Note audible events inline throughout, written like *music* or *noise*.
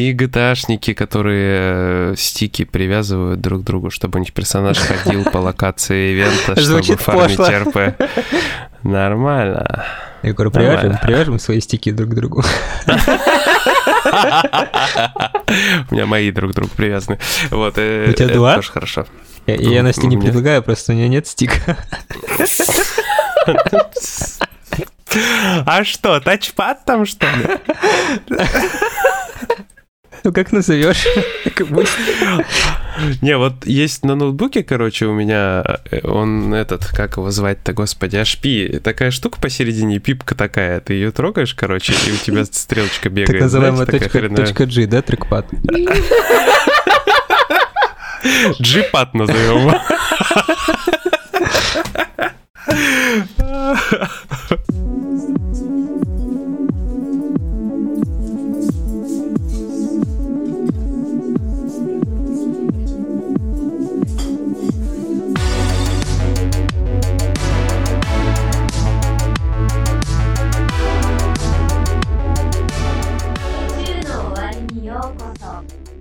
И GTAшники, которые э, стики привязывают друг к другу, чтобы у них персонаж *laughs* ходил по локации ивента, чтобы фармить РП. Нормально. Я говорю, привяжем, привяжем свои стики друг к другу. *laughs* У меня мои друг к другу привязаны. Вот, э, У тебя два? тоже хорошо. Я, Насте не предлагаю, просто у меня нет стика. *laughs* А что, тачпад там что ли? Ну как назовешь? Не, вот есть на ноутбуке, короче, у меня, э, он этот, как его звать-то, господи, HP, такая штука посередине, пипка такая, ты ее трогаешь, короче, и у тебя стрелочка бегает. Так называемая точка, G, да, трекпад? G-пад назовем. *laughs*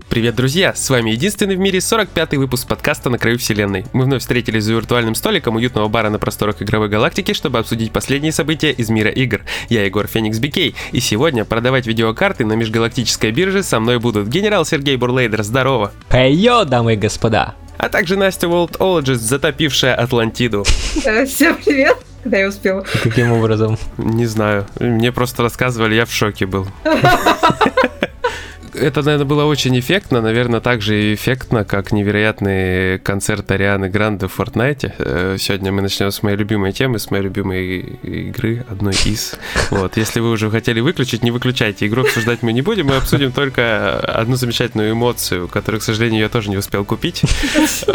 Привет, друзья! С вами единственный в мире 45-й выпуск подкаста «На краю вселенной». Мы вновь встретились за виртуальным столиком уютного бара на просторах игровой галактики, чтобы обсудить последние события из мира игр. Я Егор Феникс Бикей, и сегодня продавать видеокарты на межгалактической бирже со мной будут генерал Сергей Бурлейдер, здорово! Хей-йо, дамы и господа! А также Настя Worldologist, затопившая Атлантиду. Э, всем привет! Когда я успел? Каким образом? Не знаю. Мне просто рассказывали, я в шоке был. *laughs* это, наверное, было очень эффектно, наверное, так же эффектно, как невероятный концерт Арианы Гранде в Fortnite. Э, сегодня мы начнем с моей любимой темы, с моей любимой игры, одной из. *laughs* Вот, если вы уже хотели выключить, не выключайте. Игру обсуждать мы не будем, мы обсудим только одну замечательную эмоцию, которую, к сожалению, я тоже не успел купить. *laughs*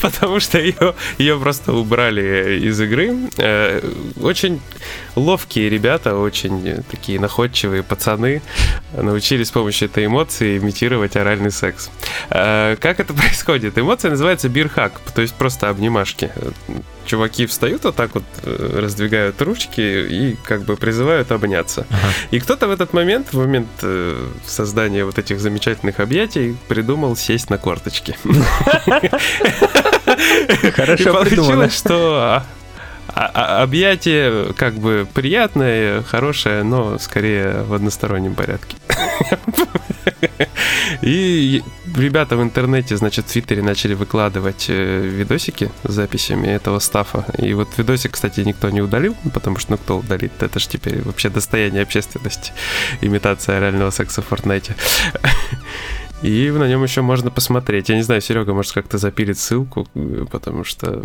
Потому что ее, ее просто убрали из игры. Э, очень ловкие ребята, очень такие находчивые пацаны научились с помощью этой эмоции имитировать оральный секс. А, как это *laughs* происходит? Эмоция называется бирхак, то есть просто обнимашки. Чуваки встают вот так вот, э, раздвигают ручки и как бы призывают обняться. Ага. И кто-то в этот момент, в момент э, создания вот этих замечательных объятий, придумал сесть на корточки. *laughs* Хорошо придумано. что а, а, объятие как бы приятное, хорошее, но скорее в одностороннем порядке. И ребята в интернете, значит, в Твиттере начали выкладывать э, видосики с записями этого стафа. И вот видосик, кстати, никто не удалил, потому что, ну, кто удалит? Это же теперь вообще достояние общественности. Имитация орального секса в Fortnite. И на нем еще можно посмотреть. Я не знаю, Серега, может, как-то запилит ссылку, э, потому что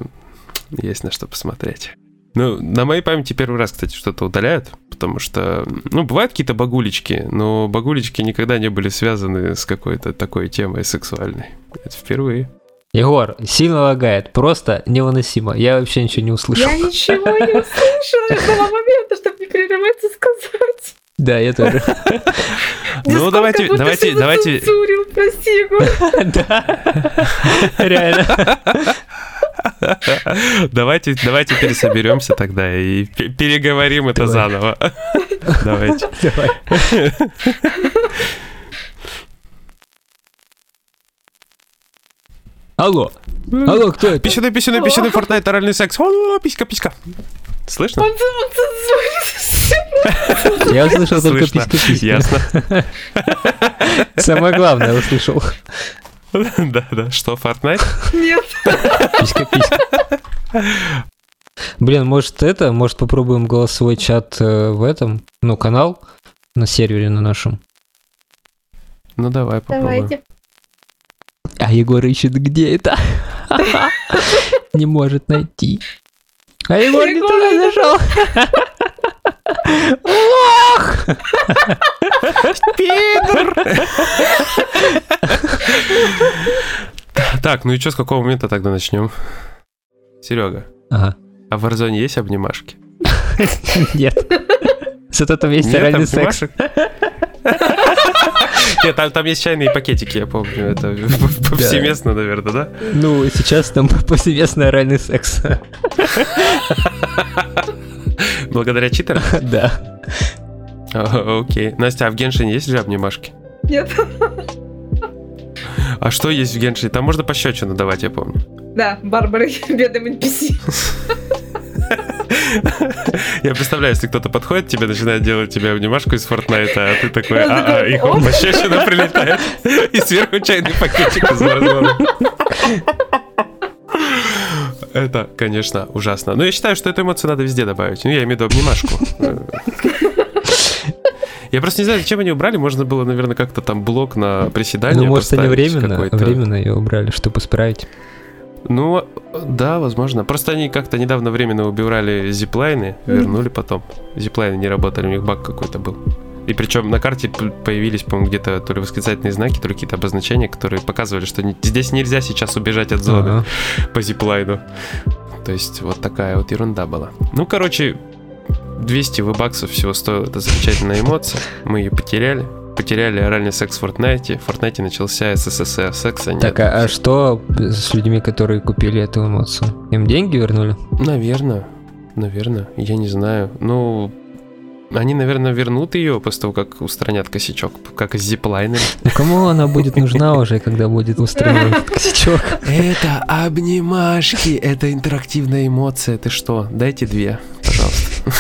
есть на что посмотреть. Ну, на моей памяти первый раз, кстати, что-то удаляют, потому что, ну, бывают какие-то багулечки, но багулечки никогда не были связаны с какой-то такой темой сексуальной. Это впервые. Егор, сильно лагает, просто невыносимо. Я вообще ничего не услышал. Я ничего не услышала этого момента, чтобы не прерываться сказать. Да, я тоже. Ну, давайте, давайте, давайте. Прости, Егор. *laughs* Да, реально. *laughs* Давайте, давайте пересоберемся тогда и переговорим это заново. *laughs* Давайте. Давай. Алло. Алло, кто это? Писюны, писюны, писюны, Fortnite, оральный секс. О, писька, писька. Слышно? Я услышал только писька, писька. Ясно. Самое главное я услышал. *laughs* Да, да. Что, Fortnite? Нет. Писька, писька. Блин, может это, может попробуем голосовой чат э, в этом, ну, канал на сервере на нашем. Ну, давай попробуем. Давайте. А Егор ищет, где это? *laughs* Не может найти. А Егор не туда зашел. Лох! Пидор! Так, ну и что, с какого момента тогда начнем? Серега. Ага. А в Warzone есть обнимашки? Нет. Зато там есть оральный секс. Нет, там, там есть чайные пакетики, я помню. Это повсеместно, наверное, да? Ну, сейчас там повсеместно оральный секс. *laughs* Благодаря читерам? *laughs* Да. Окей. Настя, а в Геншине есть же обнимашки? Нет. А что есть в Геншине? Там можно пощечину давать, я помню. Да, Барбара *laughs* бедным NPC. *laughs* Я представляю, если кто-то подходит к тебе, начинает делать тебе обнимашку из Фортнайта, а ты такой, а, а, и хоп, пощечина прилетает, и сверху чайный пакетик из Warzone. Это, конечно, ужасно. Но я считаю, что эту эмоцию надо везде добавить. Ну, я имею в виду обнимашку. *laughs* Я просто не знаю, зачем они убрали. Можно было, наверное, как-то там блок на приседание Ну, может, они временно, временно ее убрали, чтобы исправить. Ну, да, возможно. Просто они как-то недавно временно убирали зиплайны, вернули потом. Зиплайны не работали, у них баг какой-то был. И причем на карте появились, по-моему, где-то то ли восклицательные знаки, то ли какие-то обозначения, которые показывали, что не- здесь нельзя сейчас убежать от зоны Ага. по зиплайну. То есть вот такая вот ерунда была. Ну, короче, 200 баксов всего стоила эта замечательная эмоция. Мы ее потеряли. Потеряли оральный секс в Fortnite. В Fortnite начался СССР. Секса нет. Так, а, а что с людьми, которые купили эту эмоцию? Им деньги вернули? Наверное. Наверное. Я не знаю. Ну, они, наверное, вернут ее после того, как устранят косячок, как с зиплайнами. Ну кому она будет нужна уже, когда будет устранен *laughs* косячок? Это обнимашки, это интерактивная эмоция. Ты что? Дайте две, пожалуйста.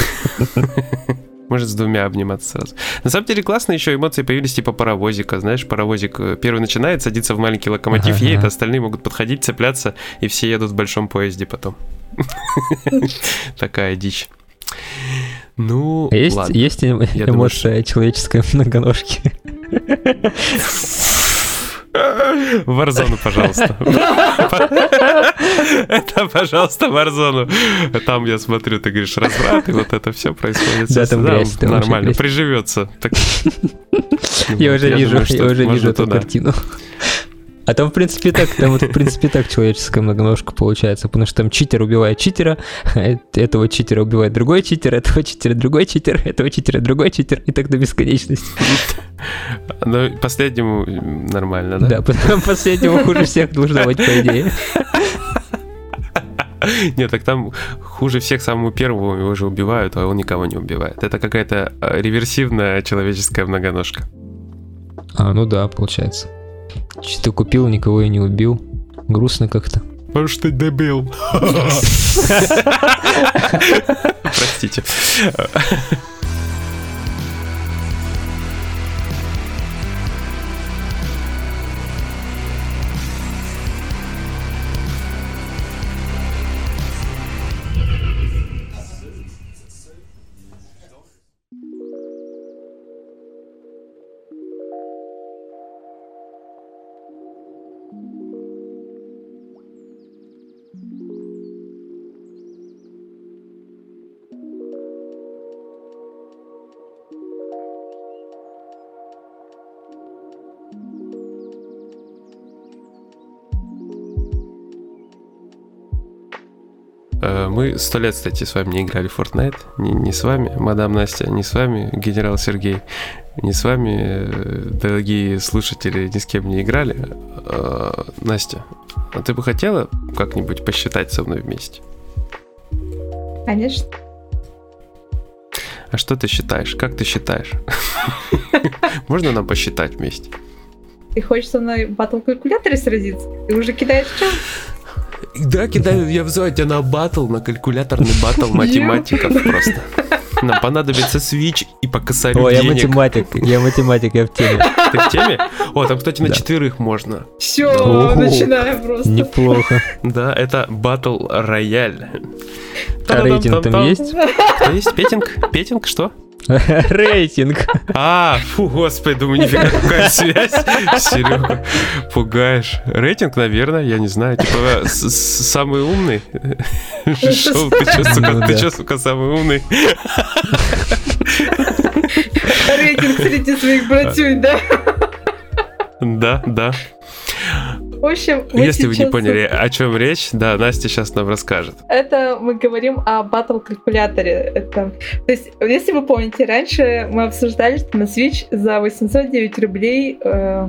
*laughs* Может, с двумя обниматься сразу. На самом деле классно еще эмоции появились типа паровозика. Знаешь, паровозик э, первый начинает, садится в маленький локомотив, Ага, едет, ага. остальные могут подходить, цепляться, и все едут в большом поезде потом. *laughs* Такая дичь. Ну, Есть, ладно. есть эм- Я думаю, эмоция человеческой многоножки? Варзону, пожалуйста. Это, пожалуйста, Варзону. Там, я смотрю, ты говоришь, разврат, и вот это все происходит. Да, там грязь, Нормально, приживется. Так- Я уже вижу, думаю, я уже вижу эту картину. А там, в принципе, так, там вот, в принципе, так человеческая многоножка получается, потому что там читер убивает читера, *laughs* э- этого читера убивает другой читер, этого читера другой читер, этого читера другой читер, и так до бесконечности. *laughs* Ну, последнему м, нормально, да? Да, *laughs* потом последнего хуже всех должно быть, по идее. Нет, так там хуже всех самому первому его же убивают, а он никого не убивает. Это какая-то э, реверсивная человеческая многоножка. А, ну да, получается. Что-то купил, никого и не убил. Грустно как-то. Потому что дебил. *laughs* *laughs* Простите. Мы сто лет, кстати, с вами не играли в Fortnite. Не, не с вами, мадам Настя, не с вами, генерал Сергей. Не с вами, э, дорогие слушатели, ни с кем не играли. Э, Настя, а ты бы хотела как-нибудь посчитать со мной вместе? Конечно. А что ты считаешь? Как ты считаешь? *laughs* Можно нам посчитать вместе? Ты хочешь со мной в батл-калькуляторе сразиться? Ты уже кидаешь что? Да, кидаю, я вызываю тебя на батл, на калькуляторный батл математиков просто. Нам понадобится свич и по косарю О, я математик, я математик, я в теме. Ты в теме? О, там, кстати, на Да. четверых можно. Все, начинаем просто. Неплохо. Да, это батл рояль. А рейтинг там есть? Кто есть? Петинг? Петинг, что? *laughs* Рейтинг. А, фу, господи, думаю, нифига, *laughs* какая связь. Серега, пугаешь. Рейтинг, наверное, я не знаю. Типа, самый умный. *laughs* Шоу, ты чё, сука, Ну ты чё, сука, самый умный? Рейтинг среди своих братюнь, да? Да, да. В общем, мы Если вы не поняли, о чем речь, да, Настя сейчас нам расскажет. Это мы говорим о батл-калькуляторе. Это... То есть, если вы помните, раньше мы обсуждали, что на Switch за 809 рублей э,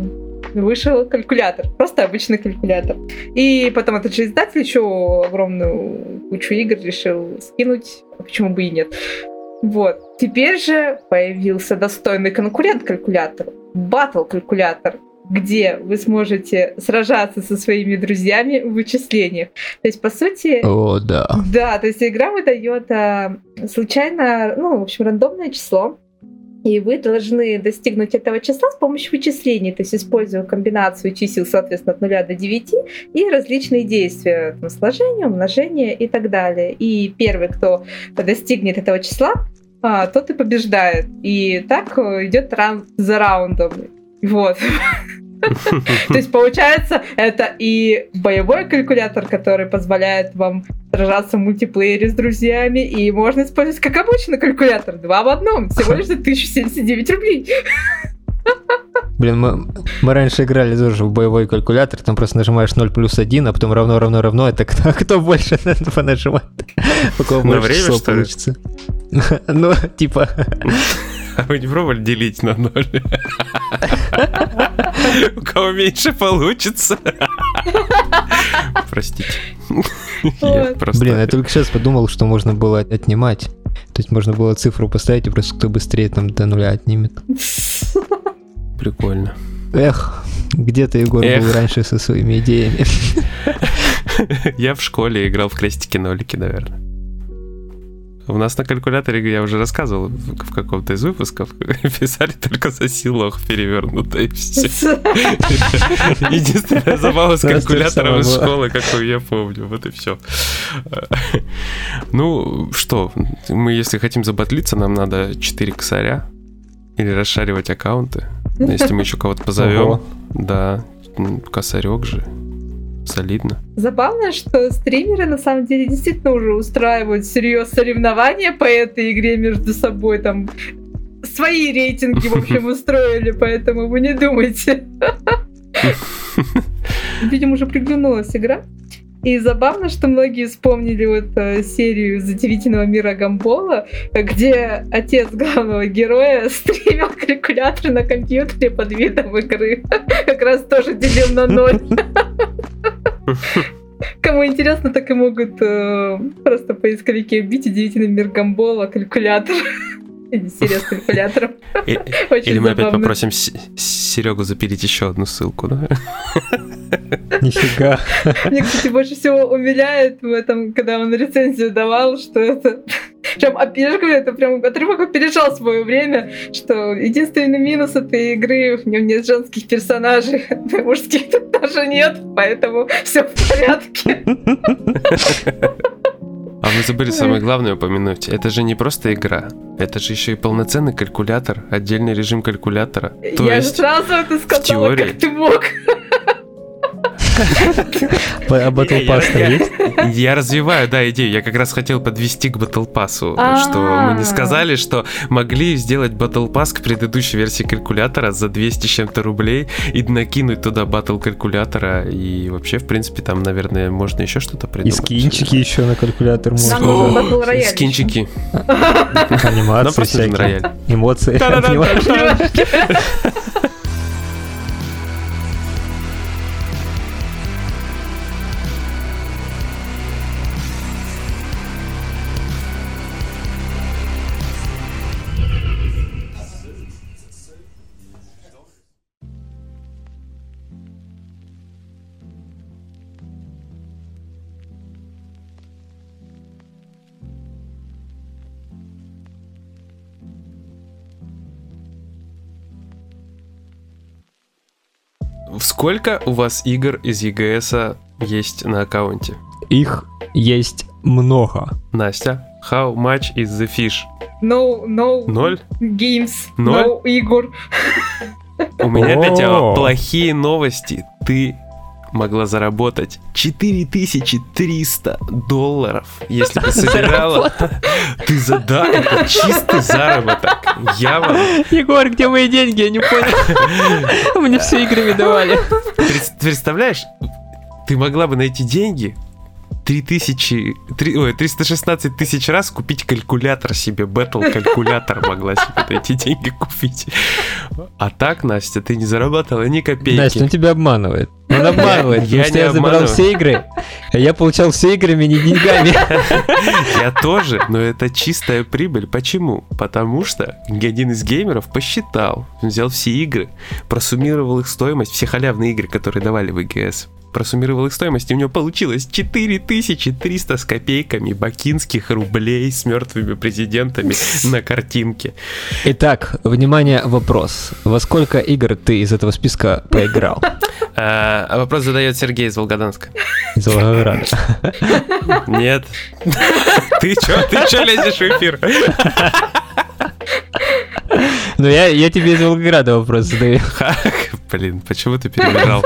вышел калькулятор. Просто обычный калькулятор. И потом этот же издатель еще огромную кучу игр решил скинуть. А Почему бы и нет? Вот. Теперь же появился достойный конкурент калькулятору. Батл калькулятор где вы сможете сражаться со своими друзьями в вычислениях. То есть, по сути... О, да. Да, то есть игра выдает а, случайно, ну, в общем, рандомное число, и вы должны достигнуть этого числа с помощью вычислений, то есть используя комбинацию чисел, соответственно, от 0 до 9 и различные действия, там, сложение, умножение и так далее. И первый, кто достигнет этого числа, а, тот и побеждает. И так э, идет раунд за раундом. Вот. То есть, получается, это и боевой калькулятор, который позволяет вам сражаться в мультиплеере с друзьями, и можно использовать как обычный калькулятор, два в одном, всего лишь за 1079 рублей. Блин, мы, мы раньше играли тоже в боевой калькулятор, там просто нажимаешь 0 плюс 1, а потом равно, равно, равно, это кто, кто больше *laughs* понажимает, у кого На больше время, число получится. *laughs* Ну, типа, А вы не пробовали делить на ноль? У кого меньше получится. Простите. Блин, я только сейчас подумал, что можно было отнимать. То есть можно было цифру поставить, и просто кто быстрее там до нуля отнимет. Прикольно. Эх, где ты, Егор, Эх. был раньше со своими идеями? Я в школе играл в крестики-нолики, наверное. У нас на калькуляторе, я уже рассказывал в каком-то из выпусков, *laughs* писали только за силох перевернуто и все. *laughs* Единственная забава с калькулятором из школы, какую я помню, вот и все. Ну, что, мы если хотим забатлиться, нам надо 4 косаря или расшаривать аккаунты. Если мы еще кого-то позовем, да, косарек же, солидно. Забавно, что стримеры на самом деле действительно уже устраивают серьез соревнования по этой игре между собой, там свои рейтинги, в общем, *laughs* устроили, поэтому вы не думайте. *laughs* Видимо, уже приглянулась игра. И забавно, что многие вспомнили вот э, серию из удивительного мира Гамбола, где отец главного героя *laughs* стримил калькулятор на компьютере под видом игры. Как раз тоже делил на ноль. Кому интересно, так и могут э, просто поисковики вбить удивительный мир Гамбола, калькулятор. *laughs* Серия с калькулятором. Или мы опять попросим Серегу запилить еще одну ссылку, да? *laughs* Нифига. Мне, кстати, больше всего умиляет в этом, когда он рецензию давал, что это... *laughs* Прям, я же говорю, это прям отрывок опережал свое время, что единственный минус этой игры, в нем нет женских персонажей, *laughs* мужских тут даже нет, поэтому все в порядке. А мы забыли самое главное упомянуть. Это же не просто игра. Это же еще и полноценный калькулятор, отдельный режим калькулятора. То я же есть, сразу это сказала, теории- как ты мог. *laughs* А Battle Я- Pass есть? я развиваю, да, идею. Я как раз хотел подвести к Battle Pass, что мы А. не сказали, что могли сделать Battle Pass к предыдущей версии калькулятора за 200 с чем-то рублей и накинуть туда Battle калькулятора. И вообще, в принципе, там, наверное, можно еще что-то И придумать. скинчики еще на калькулятор можно. скинчики. Анимации просто нужен всякие. Эмоции. *laughs* Сколько у вас игр из ЕГС есть на аккаунте? Их есть много. Настя, how much is the fish? No, no Ноль? games, Ноль? no игр. У меня для тебя плохие новости. Ты могла заработать 4300 долларов, если бы собирала. Ты за да, это чистый заработок. Я вам Егор, где мои деньги? Я не понял. Мне все играми давали. Пред- представляешь, ты могла бы найти деньги 3000, 3, ой, 316 тысяч раз купить калькулятор себе, бэтл калькулятор могла себе эти деньги купить. А так, Настя, ты не заработала ни копейки. Настя, он тебя обманывает. Он обманывает, Я потому что я забрал обманываю. все игры, а я получал все играми, не деньгами. Я тоже, но это чистая прибыль. Почему? Потому что один из геймеров посчитал, взял все игры, просуммировал их стоимость, все халявные игры, которые давали в ИГС, просуммировал их стоимость, и у него получилось 4300 с копейками бакинских рублей с мертвыми президентами *laughs* на картинке. Итак, внимание, вопрос. Во сколько игр ты из этого списка поиграл? *laughs* А, а вопрос задает Сергей из Волгоданска. Из Волгограда. Нет. *laughs* Ты чё, ты чё лезешь в эфир? Ну, я, я тебе из Волгограда вопрос задаю. Блин, почему ты перебирал?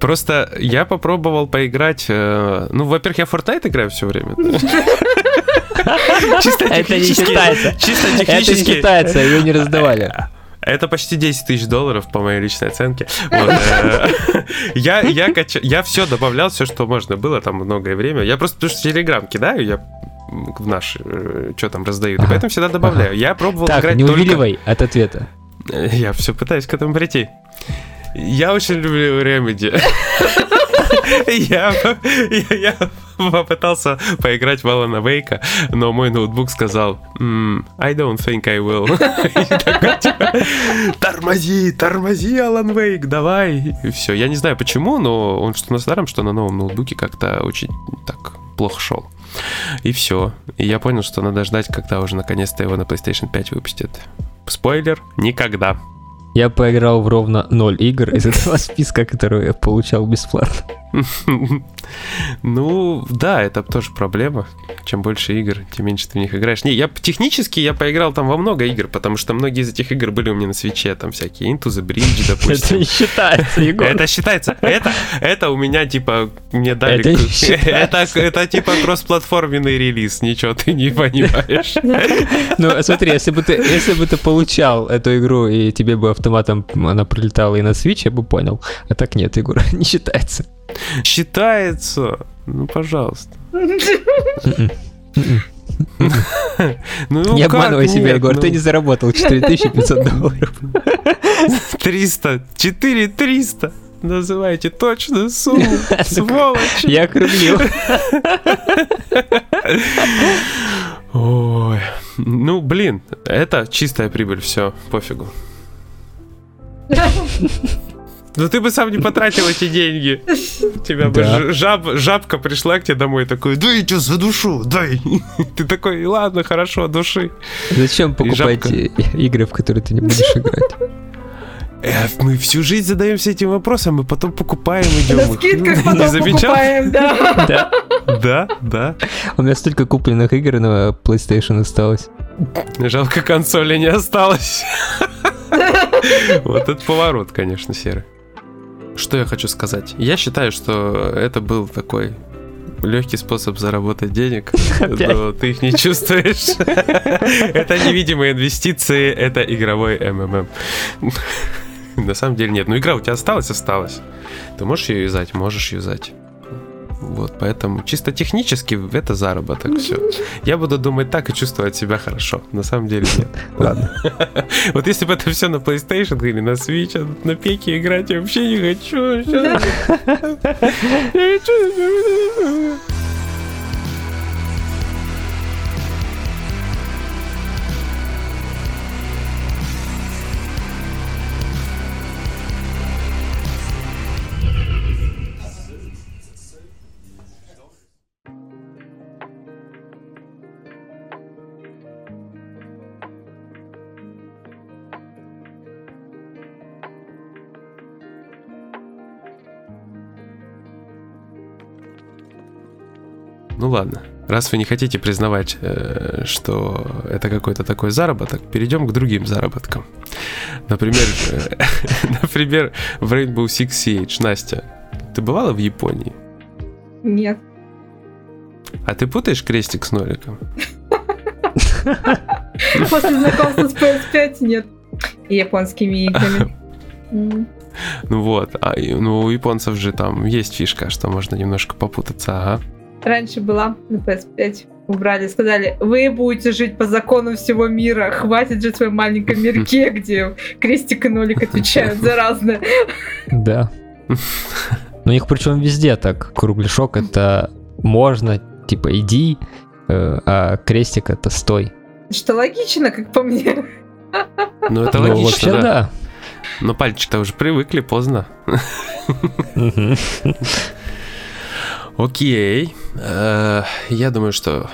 Просто я попробовал поиграть. э, Ну, во-первых, я в Fortnite играю все время. *laughs* Чисто Это не технически. считается. Чисто Это не технически. считается, ее не раздавали. *laughs* Это почти 10 тысяч долларов по моей личной оценке. Э, *laughs* Я, я, я все добавлял, все, что можно было, там многое время. Я просто потому что Телеграм кидаю, я в наш, что там раздают, и поэтому всегда добавляю. Я пробовал играть не увиливай от ответа. Э, Я все пытаюсь к этому прийти. Я очень люблю Remedy. *laughs* Я, я, я попытался поиграть в Алана Вейка, но мой ноутбук сказал «М, I don't think I will. *laughs* Типа, Тормози, тормози, Алан Вейк, давай. Все. Я не знаю почему, но он что на старом, что на новом ноутбуке как-то очень так плохо шел. И все. И я понял, что надо ждать, когда уже наконец-то его на PlayStation 5 выпустят. Спойлер, никогда. Я поиграл в ровно ноль игр из этого списка, *laughs* который я получал бесплатно. *laughs* Ну, да, это тоже проблема. Чем больше игр, тем меньше ты в них играешь. Не, я технически я поиграл там во много игр, потому что многие из этих игр были у меня на свече, там всякие Into the Bridge, *laughs* Это допустим. не считается, Егор. Это считается. Это, это у меня типа мне дали. Это *laughs* это, это типа кроссплатформенный релиз. Ничего ты не понимаешь. Ну, смотри, если бы ты, если бы ты получал эту игру, и тебе бы автоматом она прилетала и на Switch, я бы понял. А так нет, Егор, не считается. Считается. Ну, пожалуйста. Ну, не как обманывай себя, нет? Егор, Ну, ты не заработал 4500 долларов. 300, 4 300. Называйте точную сумму, *laughs* сволочи. Я округлил. Ой. Ну, блин, это чистая прибыль, все, пофигу. *laughs* Ну ты бы сам не потратил эти деньги. *laughs* Тебя бы Да. жаб, жабка пришла к тебе домой такой, дай что за душу, дай. *laughs* Ты такой, ладно, хорошо, души. Зачем покупать игры, в которые ты не будешь *laughs* играть? Э, мы всю жизнь задаемся этим вопросом, и потом покупаем, идем. На скидках Не потом замечал? покупаем, да. Да. Да, да. У меня столько купленных игр на PlayStation осталось. Жалко, консоли не осталось. Вот этот поворот, конечно, серый. Что я хочу сказать? Я считаю, что это был такой легкий способ заработать денег, *laughs* Опять? но ты их не чувствуешь. *laughs* Это невидимые инвестиции, это игровой МММ. На самом деле нет. Ну, игра у тебя осталась, осталась. Ты можешь ее юзать? Можешь юзать. Вот, поэтому чисто технически это заработок, все. *laughs* Я буду думать так и чувствовать себя хорошо. На самом деле нет. *laughs* Ладно. *laughs* Вот если бы это все на PlayStation или на Switch, а на пеке играть я вообще не хочу. Я хочу. Ну ладно. Раз вы не хотите признавать, э, что это какой-то такой заработок, перейдем к другим заработкам. Например, *laughs* например, в Rainbow Six Siege. Настя, ты бывала в Японии? Нет. А ты путаешь крестик с ноликом? *laughs* После знакомства с PS5 нет. И японскими играми. Ну вот, а ну, у японцев же там есть фишка, что можно немножко попутаться, ага. Раньше была на PS5. Убрали, сказали, вы будете жить по закону всего мира, хватит жить в своем маленьком мирке, *laughs* где крестик и нолик отвечают за разное. Да. У них причем везде так. Кругляшок это можно, типа иди, э, а крестик это стой. Что логично, как по мне. Ну, это Ну, логично, вообще да. да. Но пальчики-то уже привыкли, поздно. Окей. Э, Я думаю, что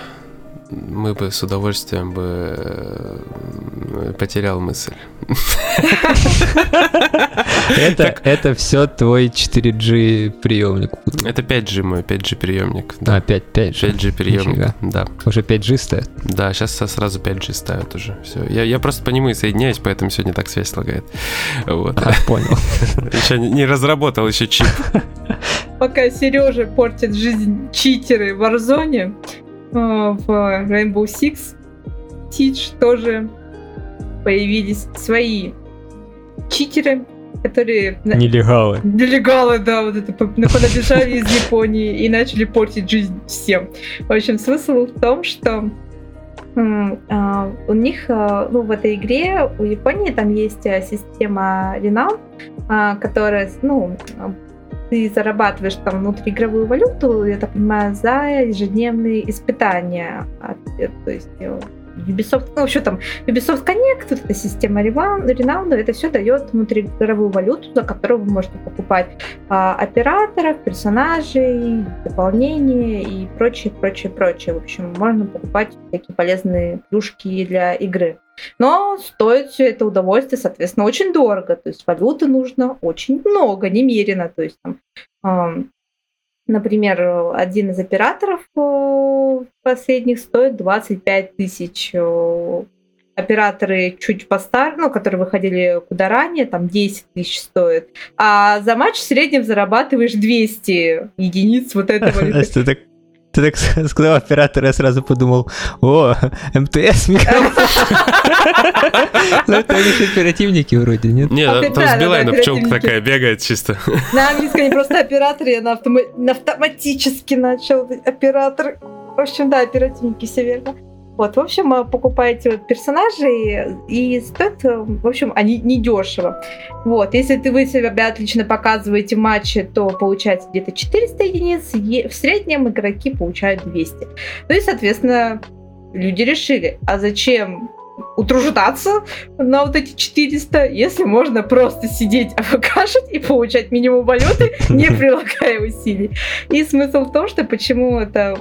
мы бы с удовольствием бы э, потерял мысль. Это, это все твой 4G приемник. Это 5G мой, 5G приемник. А, Да. 5, 5G. 5G приемник, да. Уже 5G стоят. Да, сейчас сразу 5G ставят уже. Все. Я, я просто по нему и соединяюсь, поэтому сегодня так связь лагает. Вот. А, понял. *laughs* Еще не не разработал еще чип. Пока Сережа портит жизнь читеры в э, в Rainbow Six Siege тоже появились свои читеры, которые Нелегалы. Нелегалы, да, вот это по- понабежали из Японии и начали портить жизнь всем. В общем, смысл в том, что а, у них, а, ну, в этой игре, у Японии там есть а, система а, которая, ну, ты зарабатываешь там внутриигровую валюту, я так понимаю, за ежедневные испытания. А, То есть э, Ubisoft, ну, что там, Ubisoft Connect, вот эта система Renown, это все дает внутриигровую валюту, за которую вы можете покупать а, операторов, персонажей, дополнения и прочее, прочее, прочее. В общем, можно покупать всякие полезные плюшки для игры. Но стоит все это удовольствие, соответственно, очень дорого. То есть валюты нужно очень много, немерено. То есть там, ам, например, один из операторов э, последних стоит 25 тысяч. э, Операторы чуть постарше, ну, которые выходили куда ранее, там 10 тысяч стоит. А за матч в среднем зарабатываешь 200 единиц вот *laughs* этого. Настя, Ты ты так *laughs* сказал оператор, я сразу подумал, о, МТС микрофон. Ну, это они же оперативники вроде, нет? Не, А, там с Билайна пчелка такая бегает чисто. *laughs* На английском не просто оператор, я на автоматически начал оператор. В общем, да, оперативники, все верно. Вот, в общем, э, покупаете вот персонажей, и стоят, э, в общем, они недешево. Вот, если ты вы себя отлично показываете в матче, то получается где-то 400 единиц, в среднем игроки получают 200. Ну и, соответственно, люди решили, а зачем утруждаться на вот эти 400, если можно просто сидеть *laughs* АФКшить и получать минимум валюты, *laughs* не прилагая усилий. И смысл в том, что почему это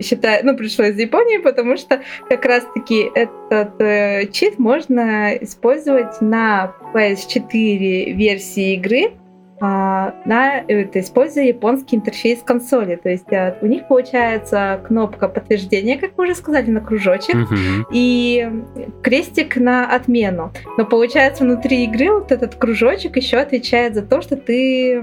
считаю, ну, пришло из Японии, потому что как раз-таки этот э, чит можно использовать на PS4 версии игры, а, на, это, используя японский интерфейс консоли. То есть а, у них получается кнопка подтверждения, как вы уже сказали, на кружочек, Мгм. и крестик на отмену. Но получается внутри игры вот этот кружочек еще отвечает за то, что ты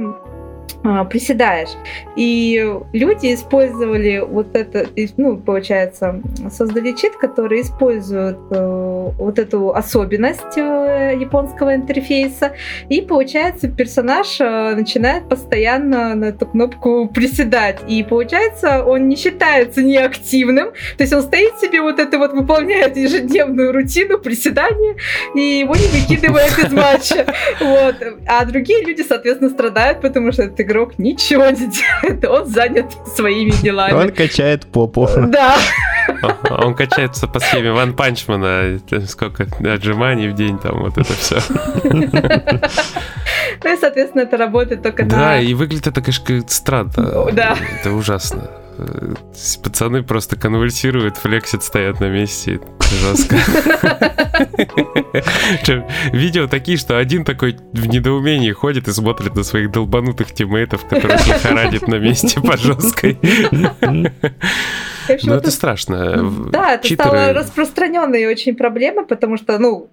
приседаешь. И люди использовали вот это, ну, получается, создали чит, который использует э, вот эту особенность э, японского интерфейса. И получается, персонаж э, начинает постоянно на эту кнопку приседать. И получается, он не считается неактивным, то есть он стоит себе вот это вот, выполняет ежедневную рутину приседания, и его не выкидывает из матча. *laughs* Вот. А другие люди, соответственно, страдают, потому что этот игрок ничего не делает, он занят своими делами. Он качает попу. Да, Он качается по схеме Ван Панчмана, сколько отжиманий в день, там вот это все. ну и, соответственно, это работает только Да, на... и выглядит это, конечно, странно. Да. Это ужасно. Пацаны просто конвульсируют, флексят, стоят на месте. Жестко. Видео такие, что один такой в недоумении ходит и смотрит на своих долбанутых тиммейтов, которых лихорадит на месте по жесткой. Ну, это страшно. Да, это стало распространенной очень проблемой, потому что, ну,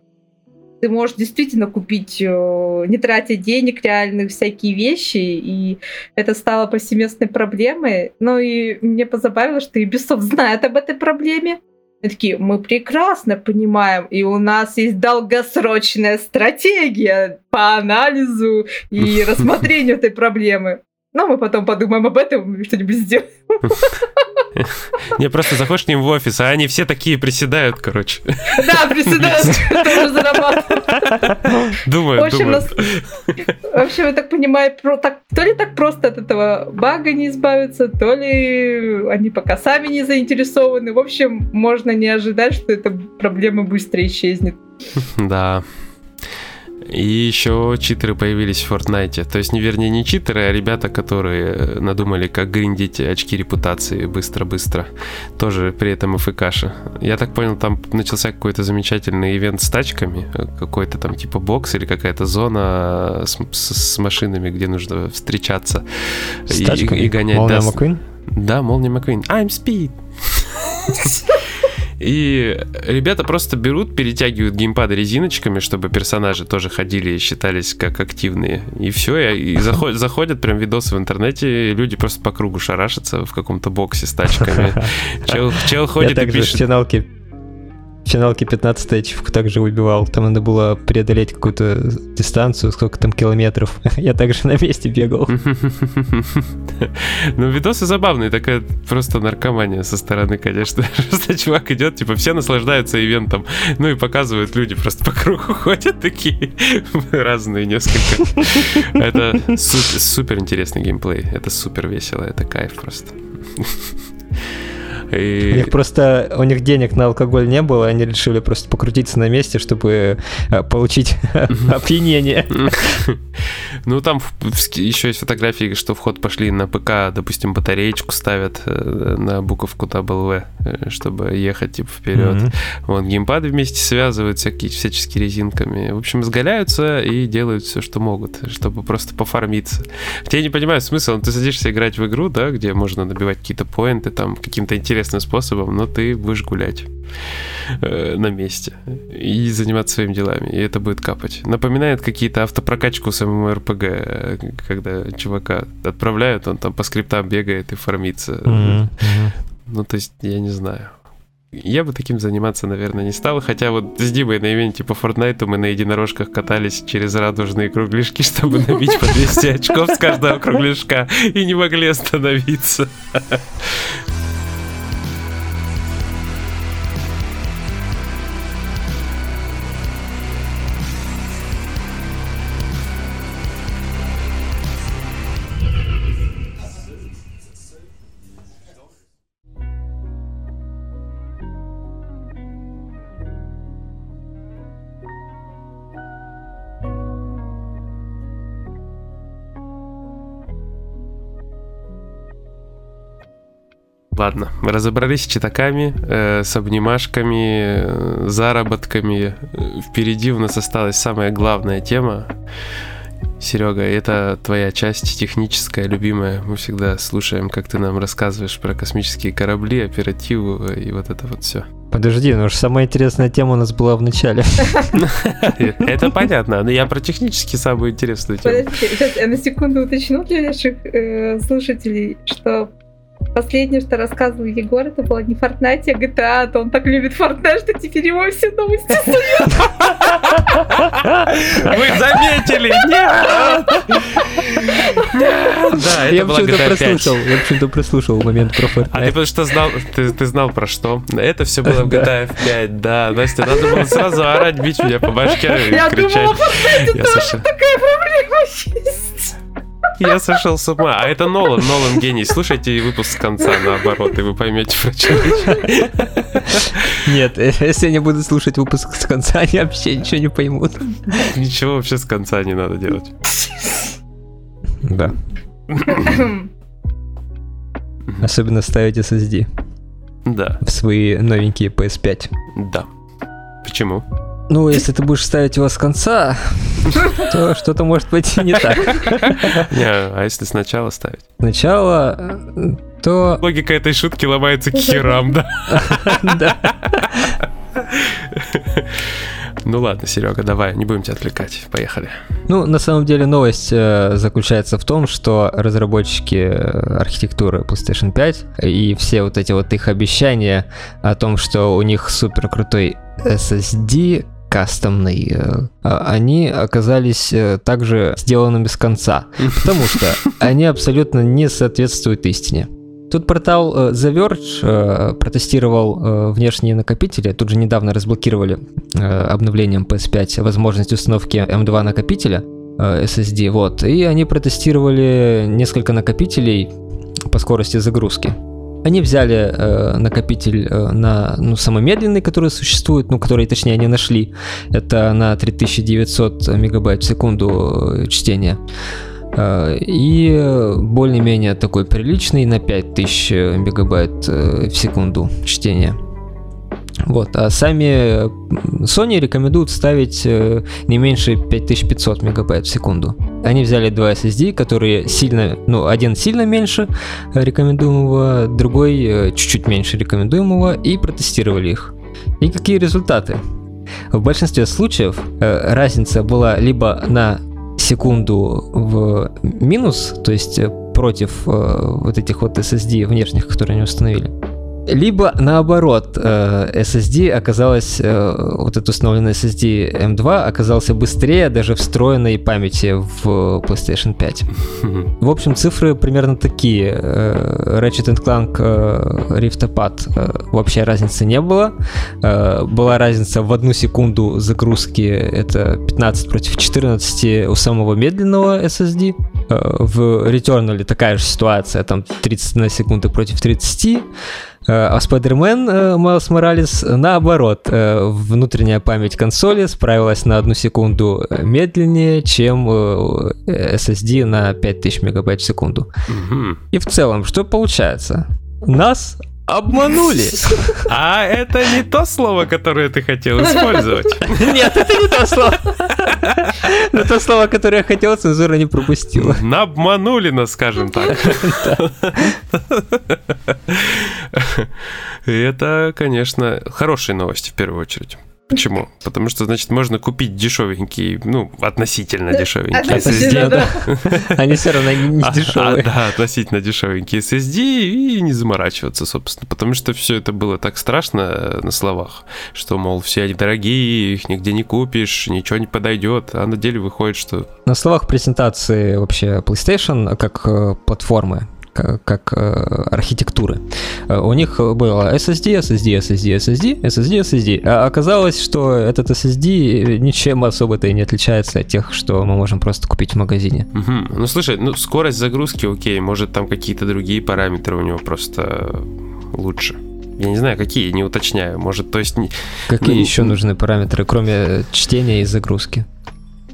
ты можешь действительно купить, э, не тратя денег реальных, всякие вещи, и это стало повсеместной проблемой. Ну и мне позабавило, что Ubisoft знает об этой проблеме, Они такие, мы прекрасно понимаем, и у нас есть долгосрочная стратегия по анализу и *laughs* рассмотрению этой проблемы. Но мы потом подумаем об этом и что-нибудь сделаем. *laughs* *laughs* Не, просто заходишь к ним в офис, а они все такие приседают, короче. Да, приседают, *laughs* *laughs* тоже зарабатывают. Думаю, В общем, нас... В общем, я так понимаю, про- так, то ли так просто от этого бага не избавиться, то ли они пока сами не заинтересованы. В общем, можно не ожидать, что эта проблема быстро исчезнет. Да. И еще читеры появились в Fortnite. То есть, не вернее, не читеры, а ребята, которые надумали, как гриндить очки репутации быстро-быстро. Тоже при этом ФКши. Я так понял, там начался какой-то замечательный ивент с тачками. Какой-то там типа бокс или какая-то зона с, с- с машинами, где нужно встречаться. С и, тачками? и гонять. Молния да, Маккуин? да, Молния Маккуин. I'm Speed. *laughs* И ребята просто берут, перетягивают геймпады резиночками, чтобы персонажи тоже ходили и считались как активные. И все, и *laughs* заходят, заходят прям видосы в интернете, и люди просто по кругу шарашатся в каком-то боксе с тачками. *laughs* Чел, чел Я ходит и также в пишет. в финалке 15 ачивку также выбивал. Там надо было преодолеть какую-то дистанцию, сколько там километров. *laughs* Я также на месте бегал. *laughs* Ну, видосы забавные, такая просто наркомания со стороны, конечно. *laughs* Просто чувак идет, типа, все наслаждаются ивентом. Ну и показывают люди, просто по кругу ходят такие разные несколько. Это супер, интересный геймплей. Это супер весело, это кайф просто. У И... них просто, у них денег на алкоголь не было, они решили просто покрутиться на месте, чтобы э, получить опьянение. Ну, там еще есть фотографии, что в ход пошли на ПК, допустим, батареечку ставят э, на буковку W, э, чтобы ехать, типа, вперед. Вот, геймпады вместе связывают всякие, всячески резинками. В общем, сгаляются и делают все, что могут, чтобы просто пофармиться. Хотя я не понимаю смысла, ну, ты садишься играть в игру, да, где можно набивать какие-то поинты там каким-то интересным способом, но ты будешь гулять э, на месте и заниматься своими делами, и это будет капать. Напоминает какие-то автопрокачку с ММО-РПГ, э, когда чувака отправляют, он там по скриптам бегает и фармится. Мгм. Ну, то есть, я не знаю. Я бы таким заниматься, наверное, не стал. Хотя вот с Димой на ивенте по Фортнайту мы на единорожках катались через радужные кругляшки, чтобы набить по 200 очков с каждого кругляшка. И не могли остановиться. Ладно, мы разобрались с читаками, э, с обнимашками, э, заработками. Э, Впереди у нас осталась самая главная тема. Серега, это твоя часть техническая, любимая. Мы всегда слушаем, как ты нам рассказываешь про космические корабли, оперативу и вот это вот все. Подожди, ну уж самая интересная тема у нас была в начале. *laughs* Это понятно, но я про технически самую интересную тему. Подождите, сейчас я на секунду уточню для наших э, слушателей, что последнее, что рассказывал Егор, это было не Fortnite, а GTA, а то он так любит Fortnite, что теперь его все новости суют. Вы заметили? Нет! Да, это Я была почему-то GTA 5. прослушал, я почему-то прослушал момент про А ты Fortnite. потому что знал, ты, ты знал про что? Это все было в. GTA 5, да. Настя, надо было сразу орать, бить меня по башке и Я кричать. думала, в Fortnite Я тоже такая проблема есть. Я сошел с ума. А это Нолан, Нолан гений. Слушайте выпуск с конца, наоборот, и вы поймете, про что. Нет, если они будут слушать выпуск с конца, они вообще ничего не поймут. Ничего вообще с конца не надо делать. Да. Особенно ставить SSD Да, в свои новенькие PS5. да. Почему? Ну, если ты будешь ставить его с конца, то что-то может быть не так. Не, а если сначала ставить? Сначала, то... Логика этой шутки ломается к херам, да? *laughs* Да. Ну ладно, Серега, давай, не будем тебя отвлекать. Поехали. Ну, на самом деле новость э, заключается в том, что разработчики э, архитектуры PlayStation 5 и все вот эти вот их обещания о том, что у них супер крутой SSD, кастомный, э, а они оказались э, также сделанными с конца, потому что они абсолютно не соответствуют истине. Тут портал э, The Verge протестировал внешние накопители. Тут же недавно разблокировали обновлением PS5 возможность установки M2 накопителя SSD. Вот. И они протестировали несколько накопителей по скорости загрузки. Они взяли э, накопитель э, на ну, самый медленный, который существует, ну, который, точнее, они нашли. Это на 3900 мегабайт в секунду э, чтения. Э, и более-менее такой приличный на 5000 мегабайт в секунду чтения. Вот, а сами Sony рекомендуют ставить э, не меньше 5500 мегабайт в секунду. Они взяли два SSD, которые сильно, ну, один сильно меньше рекомендуемого, другой э, чуть-чуть меньше рекомендуемого, и протестировали их. И какие результаты? В большинстве случаев э, разница была либо на секунду в минус, то есть против вот этих вот SSD внешних, которые они установили, либо наоборот, э, SSD оказалась, э, вот этот установленный SSD M2 оказался быстрее даже встроенной памяти в PlayStation 5. *laughs* В общем, цифры примерно такие. Э, Ratchet Clank Riftapad вообще разницы не было. Была разница в одну секунду загрузки, это 15 против 14 у самого медленного SSD. В Returnal такая же ситуация, там 30 на секунду против 30. Э, а Spider-Man Майлз Моралес, наоборот, э, внутренняя память консоли справилась на одну секунду медленнее, чем SSD на 5000 мегабайт в секунду. И в целом, что получается? Нас обманули. А это не то слово, которое ты хотел использовать. Нет, это не то слово. Но то слово, которое я хотел, цензура не пропустила. Обманули нас, скажем так. Это, конечно, хорошие новости в первую очередь. Почему? Потому что, значит, можно купить дешевенький, ну, относительно дешевенький SSD. Да. *laughs* Они все равно не а, дешевые. А, да, относительно дешевенький SSD и не заморачиваться, собственно. Потому что все это было так страшно на словах, что, мол, все они дорогие, их нигде не купишь, ничего не подойдет. А на деле выходит, что... На словах презентации вообще PlayStation как э, платформы как э, архитектуры. Э, у них было SSD, SSD, SSD, SSD, SSD, SSD. А оказалось, что этот SSD ничем особо-то и не отличается от тех, что мы можем просто купить в магазине. Угу. Ну слушай, ну скорость загрузки окей, может там какие-то другие параметры у него просто лучше. Я не знаю, какие, не уточняю. Может, то есть... Какие ну, еще нужны параметры, кроме чтения и загрузки?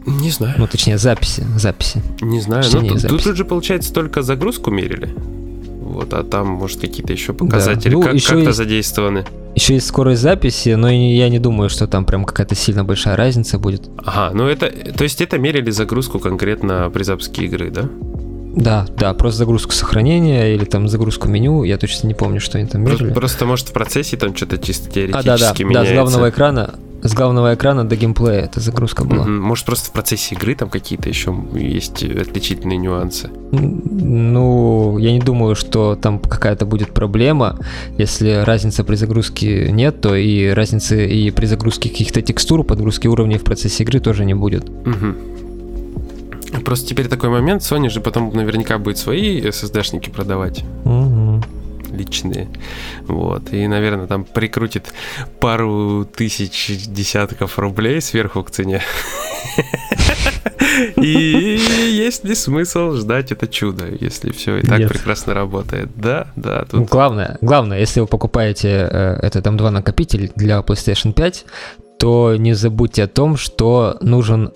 Не знаю. Ну, точнее, записи. Записи. Не знаю. Ну, тут, тут, тут же, получается, только загрузку мерили. Вот, а там, может, какие-то еще показатели да. ну, как, как-то есть, задействованы. Еще есть скорость записи, но я не думаю, что там прям какая-то сильно большая разница будет. Ага, ну это, то есть это мерили загрузку конкретно при запуске игры, да? Да, да, просто загрузку сохранения или там загрузку меню, я точно не помню, что они там мерили. Просто, просто может, в процессе там что-то чисто теоретически а, да, да, меняется. Да, с главного экрана, с главного экрана до геймплея эта загрузка была. Может, просто в процессе игры там какие-то еще есть отличительные нюансы? Ну, я не думаю, что там какая-то будет проблема. Если разницы при загрузке нет, то и разницы и при загрузке каких-то текстур, подгрузки уровней в процессе игры тоже не будет. Угу. Просто теперь такой момент, Sony же потом наверняка будет свои SSD-шники продавать. Угу личные. Вот. И, наверное, там прикрутит пару тысяч десятков рублей сверху к цене. И есть ли смысл ждать это чудо, если все и так Нет. прекрасно работает? Да, да. Тут... Главное, главное, если вы покупаете э, этот M2 накопитель для PlayStation 5, то не забудьте о том, что нужен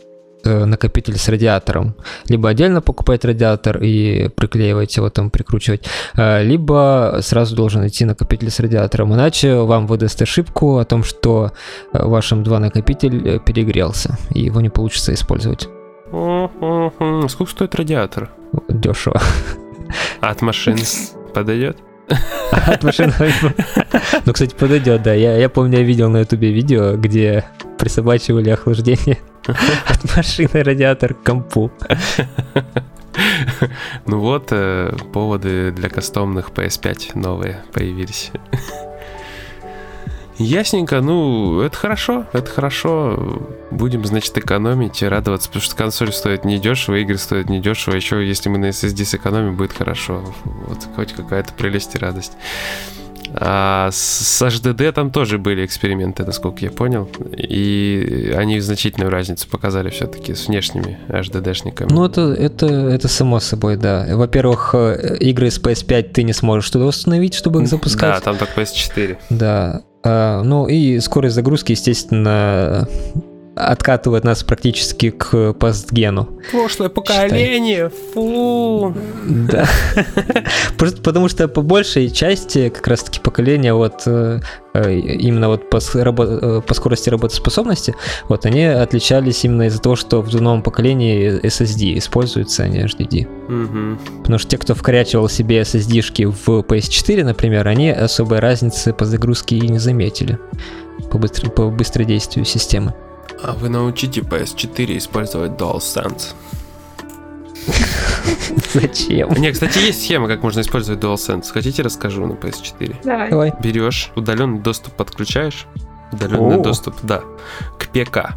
накопитель с радиатором. Либо отдельно покупать радиатор и приклеивать его там, прикручивать, э, либо сразу должен идти накопитель с радиатором. Иначе вам выдаст ошибку о том, что э, ваш М2 накопитель перегрелся, и его не получится использовать. Сколько стоит радиатор? Дешево. А от машины подойдет? От машины. Ну, кстати, подойдет, да. Я, я помню, я видел на ютубе видео, где присобачивали охлаждение *laughs* от машины радиатор к компу. *laughs* Ну вот, э, поводы для кастомных PS5 новые появились. *laughs* Ясненько, ну, это хорошо, это хорошо. Будем, значит, экономить и радоваться, потому что консоль стоит недешево, игры стоят недешево. Еще если мы на SSD сэкономим, будет хорошо. Вот хоть какая-то прелесть и радость. А с HDD там тоже были эксперименты, насколько я понял. И они значительную разницу показали все-таки с внешними HDD-шниками. Ну, это, это, это само собой, да. Во-первых, э, игры с PS5 ты не сможешь туда установить, чтобы их запускать. Да, там только PS4. Да. А, ну и скорость загрузки, естественно, откатывает нас практически к постгену. Прошлое поколение, Считай. фу. Да. *laughs* Просто потому что по большей части как раз-таки поколения вот э, именно вот по, э, по скорости работоспособности, вот они отличались именно из-за того, что в новом поколении SSD используются, а не HDD. Угу. Потому что те, кто вкорячивал себе SSD-шки в PS4, например, они особой разницы по загрузке и не заметили по, быстро, по быстродействию системы. А вы научите PS4 использовать DualSense. *laughs* Зачем? Не, кстати, есть схема, как можно использовать DualSense. Хотите, расскажу на PS4? Давай. Берешь, удаленный доступ подключаешь. Удаленный О. доступ, да, к ПК.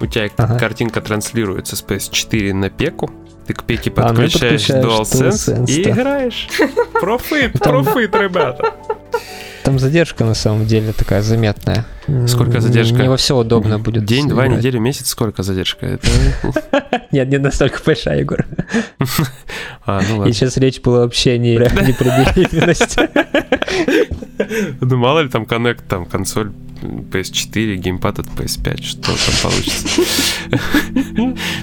У тебя ага. картинка транслируется с PS4 на ПЕКу. Ты к ПЕКе а, ну подключаешь, а, DualSense, DualSense и да. играешь. *laughs* Профит, профит, ребята. Там задержка на самом деле такая заметная. Сколько задержка? Не во все удобно будет. День, два, неделю, месяц, сколько задержка? *laughs* Нет, не настолько большая, Егор. *laughs* А, ну ладно. И сейчас речь была вообще не, не про беременность. *laughs* Ну мало ли там коннект, там консоль PS4, геймпад от PS5, что там получится.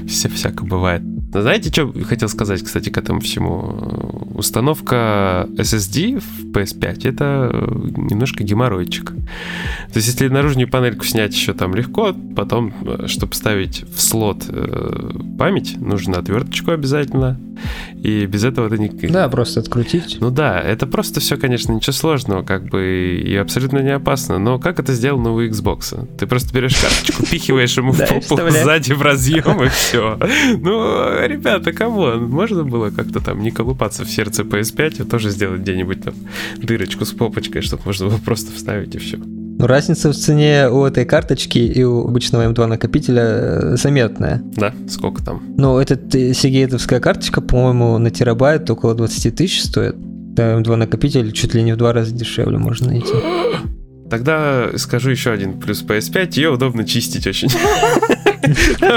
Все всяко бывает. Знаете, что хотел сказать, кстати, к этому всему? Установка SSD в PS5 это немножко геморройчик. То есть, если наружную панельку снять еще там легко, потом, чтобы ставить в слот э, память, нужно отверточку обязательно. И без этого ты не... Да, просто открутить. Ну да, это просто все, конечно, ничего сложного, как бы, и абсолютно не опасно. Но как это сделано у Xbox? Ты просто берешь карточку, *laughs* пихиваешь ему в попу сзади в разъем, и все. Ну, ребята, кого? Можно было как-то там не колупаться в сердце PS5, а тоже сделать где-нибудь там дырочку с попочкой, чтобы можно было просто вставить и все. Ну, разница в цене у этой карточки и у обычного M2 накопителя э, заметная. Да? Сколько там? Ну, эта сигейтовская карточка, по-моему, на терабайт около 20 тысяч стоит. Да, M2 накопитель чуть ли не в два раза дешевле можно найти. *gasps* Тогда скажу еще один плюс PS5, ее удобно чистить очень.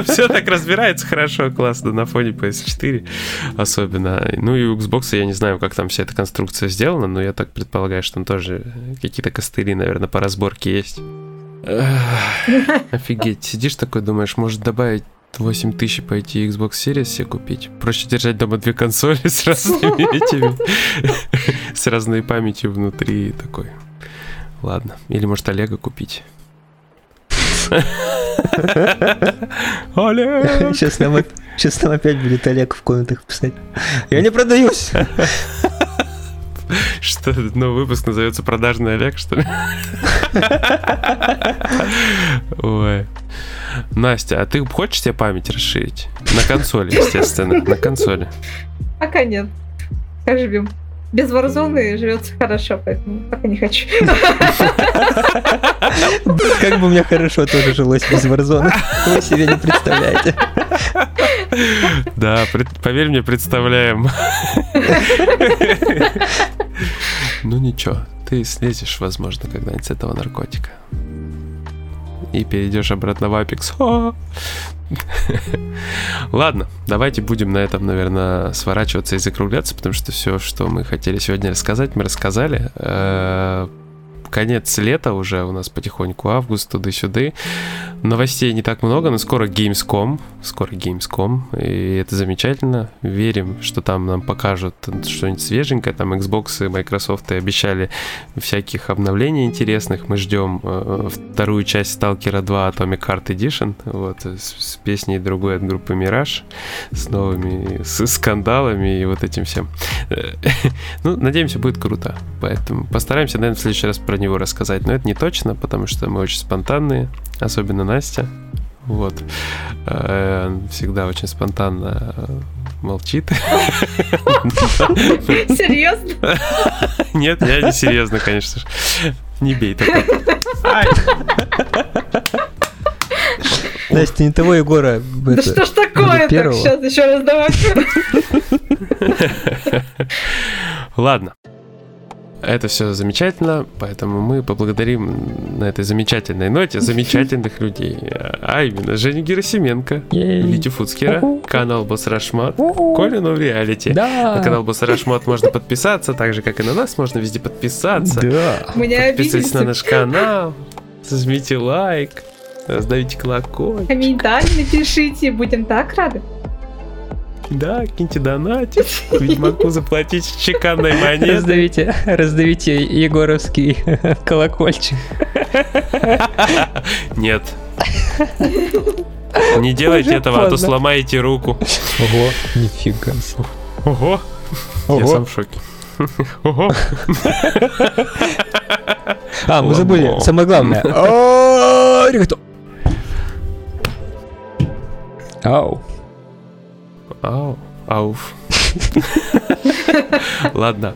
Все так разбирается хорошо, классно на фоне PS4 особенно. Ну и у Xbox я не знаю, как там вся эта конструкция сделана, но я так предполагаю, что там тоже какие-то костыли, наверное, по разборке есть. Офигеть, сидишь такой, думаешь, может добавить 8 тысяч пойти Xbox Series себе купить. Проще держать дома две консоли с разными *laughs* этими, с разной памятью внутри такой. Ладно. Или может Олега купить. Олег! Сейчас нам, сейчас нам опять будет Олег в комнатах писать. Я не продаюсь! Что, новый выпуск называется «Продажный Олег», что ли? Ой. Настя, а ты хочешь себе память расширить? На консоли, естественно, на консоли. Пока нет. Как живем? Без Warzone живется хорошо, поэтому пока не хочу. Как бы мне хорошо тоже жилось без Warzone. Вы себе не представляете. Да, поверь мне, представляем. *laughs* Ну ничего, ты слезешь, возможно, когда-нибудь с этого наркотика. И перейдешь обратно в Apex. Ладно, давайте будем на этом, наверное, сворачиваться и закругляться, потому что все, что мы хотели сегодня рассказать, мы рассказали. Э, конец лета уже у нас потихоньку, август, туда-сюда. Новостей не так много, но скоро Gamescom, скоро Gamescom, и это замечательно. Верим, что там нам покажут что-нибудь свеженькое. Там Xbox и Microsoft обещали всяких обновлений интересных. Мы ждем э, вторую часть Stalker 2 Atomic Heart Edition, вот, с, с песней другой от группы Mirage, с новыми с скандалами и вот этим всем. *laughs* ну, надеемся, будет круто. Поэтому постараемся, наверное, в следующий раз про него рассказать, но это не точно, потому что мы очень спонтанные, особенно Настя. Вот. Э, всегда очень спонтанно молчит. Серьезно? Нет, я не серьезно, конечно же. Не бей такой. Настя, не того Егора. Да что ж такое-то? Сейчас еще раз давай. Ладно. Это все замечательно, поэтому мы поблагодарим на этой замечательной ноте замечательных людей. А именно Женя Герасименко, Витю Фуцкера, канал Босс Рашмат, Колину в реалити. Да. На канал Босс Рашмат можно подписаться, так же, как и на нас, можно везде подписаться. Да. Подписывайтесь на наш канал, жмите лайк, ставите колокольчик. Комментарий напишите, будем так рады. Да, киньте донатик. Ведьмаку заплатить чеканной монетой. Раздавите, раздавите Егоровский *laughs* колокольчик. Нет. Не делайте Уже этого, а то поздно. сломаете руку. Ого, нифига себе. Ого. Я Ого. сам в шоке. Ого. А, мы забыли, Ого. самое главное. *laughs* Ау. Ау. Ауф. Ладно.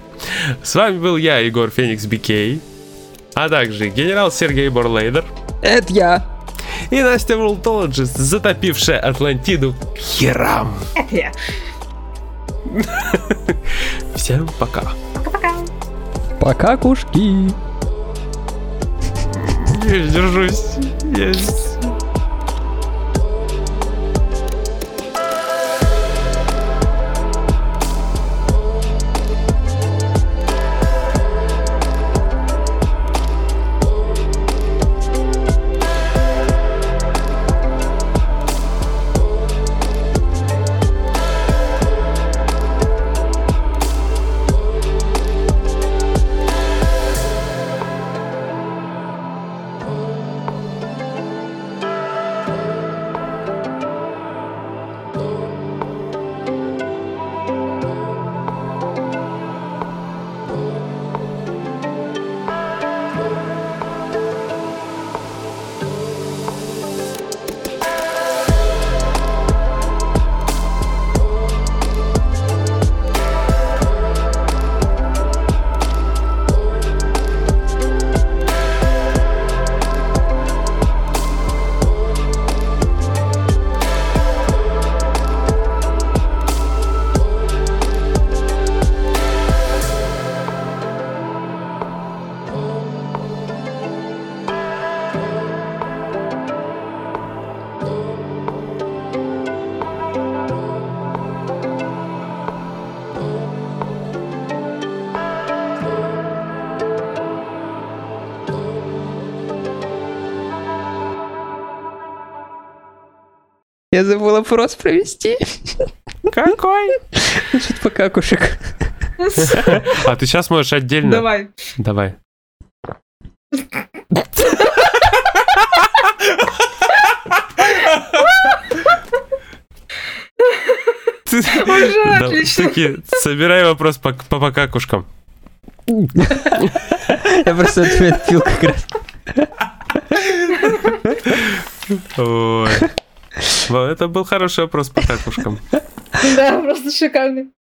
С вами был я, Егор Феникс Бикей, а также генерал Сергей Борлейдер Это я. и Настя Волтологист, затопившая Атлантиду к херам. Это я. Всем пока. Пока-пока. Пока, кушки. Я держусь. Я... Забыл опрос провести. Какой? Значит, пока, кушек. А ты сейчас можешь отдельно. Давай. Давай. Ты- Уже Да, отлично. Такие, собирай вопрос по, по покакушкам. Я просто пил как раз. Ой. Это был хороший вопрос по какушкам. *laughs* Да, просто шикарный.